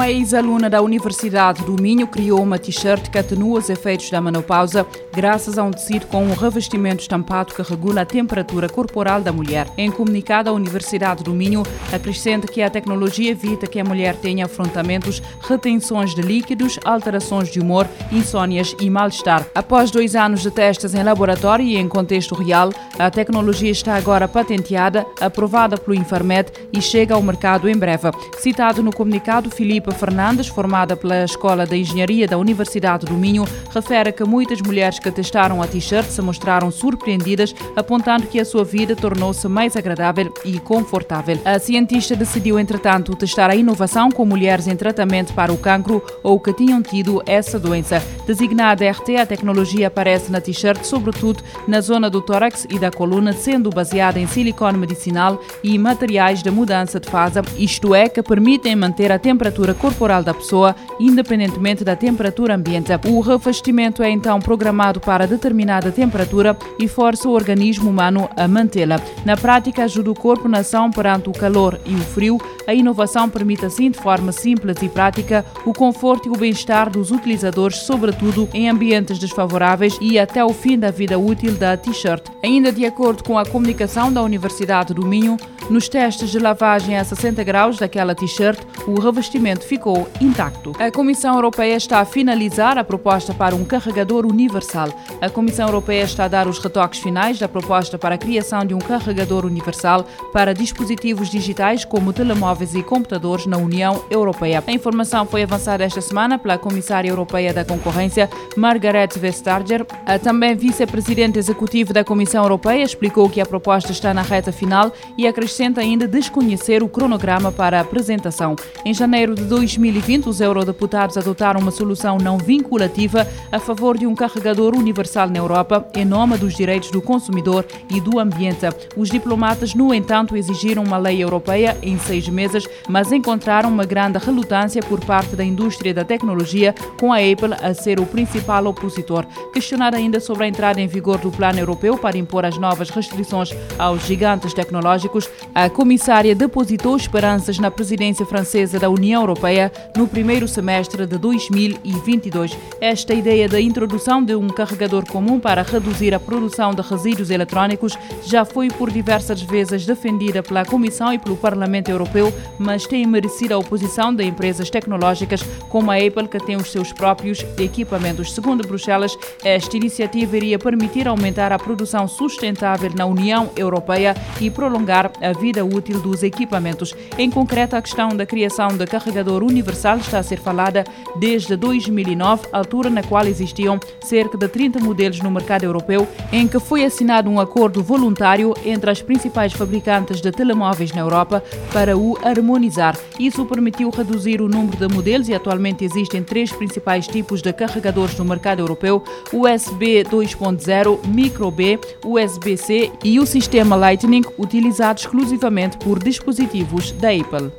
Uma ex-aluna da Universidade do Minho criou uma t-shirt que atenua os efeitos da menopausa graças a um tecido com um revestimento estampado que regula a temperatura corporal da mulher. Em comunicado, a Universidade do Minho acrescenta que a tecnologia evita que a mulher tenha afrontamentos, retenções de líquidos, alterações de humor, insônias e mal-estar. Após dois anos de testes em laboratório e em contexto real, a tecnologia está agora patenteada, aprovada pelo Infarmed e chega ao mercado em breve. Citado no comunicado, Filipe Fernandes, formada pela Escola de Engenharia da Universidade do Minho, refere que muitas mulheres que testaram a t-shirt se mostraram surpreendidas, apontando que a sua vida tornou-se mais agradável e confortável. A cientista decidiu, entretanto, testar a inovação com mulheres em tratamento para o cancro ou que tinham tido essa doença. Designada RT, a tecnologia aparece na t-shirt, sobretudo na zona do tórax e da coluna, sendo baseada em silicone medicinal e materiais de mudança de fase, isto é, que permitem manter a temperatura corporal da pessoa, independentemente da temperatura ambiente. O revestimento é então programado para determinada temperatura e força o organismo humano a mantê-la. Na prática, ajuda o corpo na ação perante o calor e o frio. A inovação permite assim, de forma simples e prática, o conforto e o bem-estar dos utilizadores, sobretudo em ambientes desfavoráveis e até o fim da vida útil da t-shirt. Ainda de acordo com a comunicação da Universidade do Minho, nos testes de lavagem a 60 graus daquela t-shirt, o revestimento ficou intacto. A Comissão Europeia está a finalizar a proposta para um carregador universal. A Comissão Europeia está a dar os retoques finais da proposta para a criação de um carregador universal para dispositivos digitais como telemóveis e computadores na União Europeia. A informação foi avançada esta semana pela Comissária Europeia da Concorrência, Margaret Vestager. A também vice-presidente executivo da Comissão Europeia explicou que a proposta está na reta final e acrescenta ainda desconhecer o cronograma para a apresentação. Em janeiro de 2020, os eurodeputados adotaram uma solução não vinculativa a favor de um carregador universal na Europa, em nome dos direitos do consumidor e do ambiente. Os diplomatas, no entanto, exigiram uma lei europeia em seis meses, mas encontraram uma grande relutância por parte da indústria da tecnologia, com a Apple a ser o principal opositor. Questionada ainda sobre a entrada em vigor do plano europeu para impor as novas restrições aos gigantes tecnológicos, a comissária depositou esperanças na presidência francesa da União Europeia no primeiro semestre de 2022. Esta ideia da introdução de um carregador comum para reduzir a produção de resíduos eletrónicos já foi por diversas vezes defendida pela Comissão e pelo Parlamento Europeu, mas tem merecido a oposição de empresas tecnológicas como a Apple, que tem os seus próprios equipamentos. Segundo Bruxelas, esta iniciativa iria permitir aumentar a produção sustentável na União Europeia e prolongar a vida útil dos equipamentos. Em concreto, a questão da criação de carregador universal está a ser falada desde 2009, altura na qual existiam cerca de 30 modelos no mercado europeu, em que foi assinado um acordo voluntário entre as principais fabricantes de telemóveis na Europa para o harmonizar. Isso permitiu reduzir o número de modelos e atualmente existem três principais tipos de carregadores no mercado europeu: USB 2.0, Micro B, USB-C e o sistema Lightning, utilizado exclusivamente por dispositivos da Apple.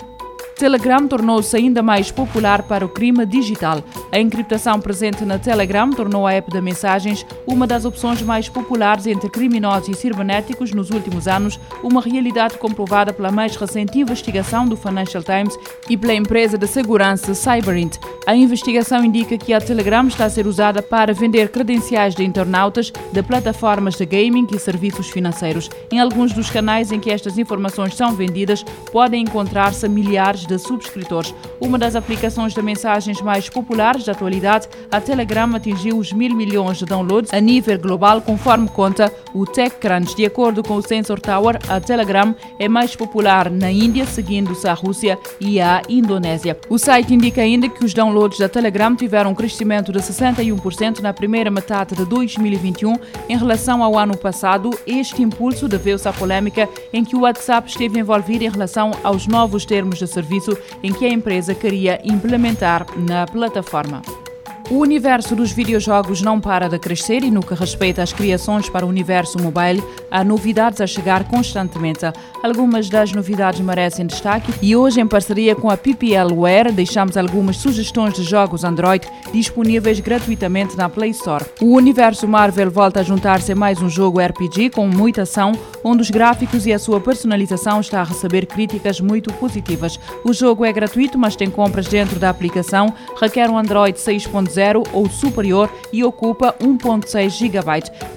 Telegram tornou-se ainda mais popular para o crime digital. A encriptação presente na Telegram tornou a app de mensagens uma das opções mais populares entre criminosos e cibernéticos nos últimos anos, uma realidade comprovada pela mais recente investigação do Financial Times e pela empresa de segurança Cyberint. A investigação indica que a Telegram está a ser usada para vender credenciais de internautas de plataformas de gaming e serviços financeiros. Em alguns dos canais em que estas informações são vendidas, podem encontrar-se milhares de subscritores. Uma das aplicações de mensagens mais populares da atualidade, a Telegram atingiu os mil milhões de downloads a nível global, conforme conta o TechCrunch. De acordo com o Sensor Tower, a Telegram é mais popular na Índia, seguindo-se a Rússia e a Indonésia. O site indica ainda que os downloads da Telegram tiveram um crescimento de 61% na primeira metade de 2021 em relação ao ano passado. Este impulso deveu-se à polêmica em que o WhatsApp esteve envolvido em relação aos novos termos de serviço em que a empresa queria implementar na plataforma. O universo dos videojogos não para de crescer e no que respeita às criações para o universo mobile, há novidades a chegar constantemente. Algumas das novidades merecem destaque e hoje, em parceria com a PPLware, deixamos algumas sugestões de jogos Android disponíveis gratuitamente na Play Store. O universo Marvel volta a juntar-se a mais um jogo RPG com muita ação, onde os gráficos e a sua personalização está a receber críticas muito positivas. O jogo é gratuito, mas tem compras dentro da aplicação, requer um Android 6.0 ou superior e ocupa 1.6 GB.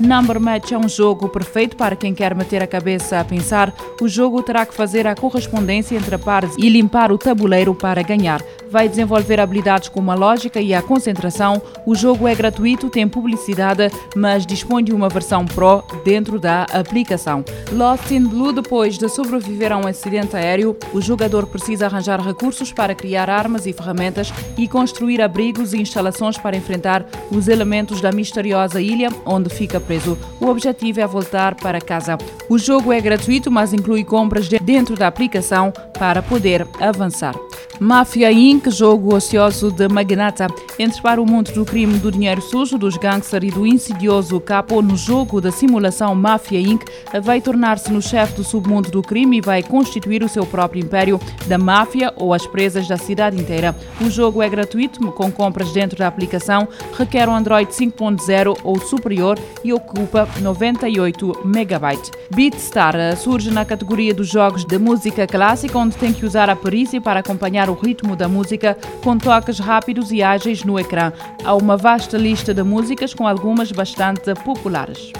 Number Match é um jogo perfeito para quem quer meter a cabeça a pensar. O jogo terá que fazer a correspondência entre pares e limpar o tabuleiro para ganhar. Vai desenvolver habilidades como a lógica e a concentração. O jogo é gratuito, tem publicidade, mas dispõe de uma versão Pro dentro da aplicação. Lost in Blue, depois de sobreviver a um acidente aéreo, o jogador precisa arranjar recursos para criar armas e ferramentas e construir abrigos e instalações para enfrentar os elementos da misteriosa ilha onde fica preso. O objetivo é voltar para casa. O jogo é gratuito, mas inclui compras dentro da aplicação para poder avançar. Mafia Inc., jogo ocioso de magnata, entre para o mundo do crime do dinheiro sujo, dos gangsters e do insidioso capo no jogo da simulação Mafia Inc., vai tornar-se no chefe do submundo do crime e vai constituir o seu próprio império da máfia ou as presas da cidade inteira. O jogo é gratuito, com compras dentro da aplicação, requer um Android 5.0 ou superior e ocupa 98 MB. Beatstar surge na categoria dos jogos de música clássica, onde tem que usar a perícia para acompanhar acompanhar o ritmo da música com toques rápidos e ágeis no ecrã. Há uma vasta lista de músicas com algumas bastante populares.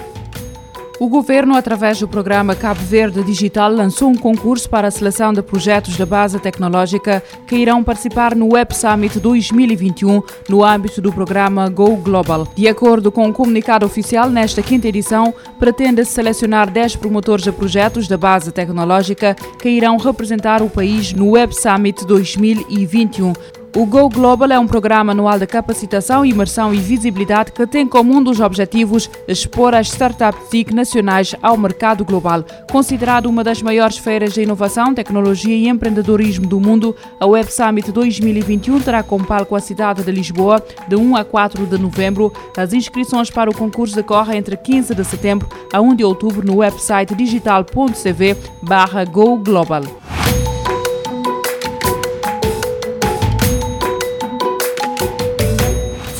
O governo, através do programa Cabo Verde Digital, lançou um concurso para a seleção de projetos da base tecnológica que irão participar no Web Summit 2021 no âmbito do programa Go Global. De acordo com o um comunicado oficial, nesta quinta edição, pretende-se selecionar 10 promotores de projetos da base tecnológica que irão representar o país no Web Summit 2021. O Go Global é um programa anual de capacitação, imersão e visibilidade que tem como um dos objetivos expor as startups TIC nacionais ao mercado global. Considerado uma das maiores feiras de inovação, tecnologia e empreendedorismo do mundo, a Web Summit 2021 terá como palco a cidade de Lisboa de 1 a 4 de novembro. As inscrições para o concurso decorrem entre 15 de setembro a 1 de outubro no website digital.cv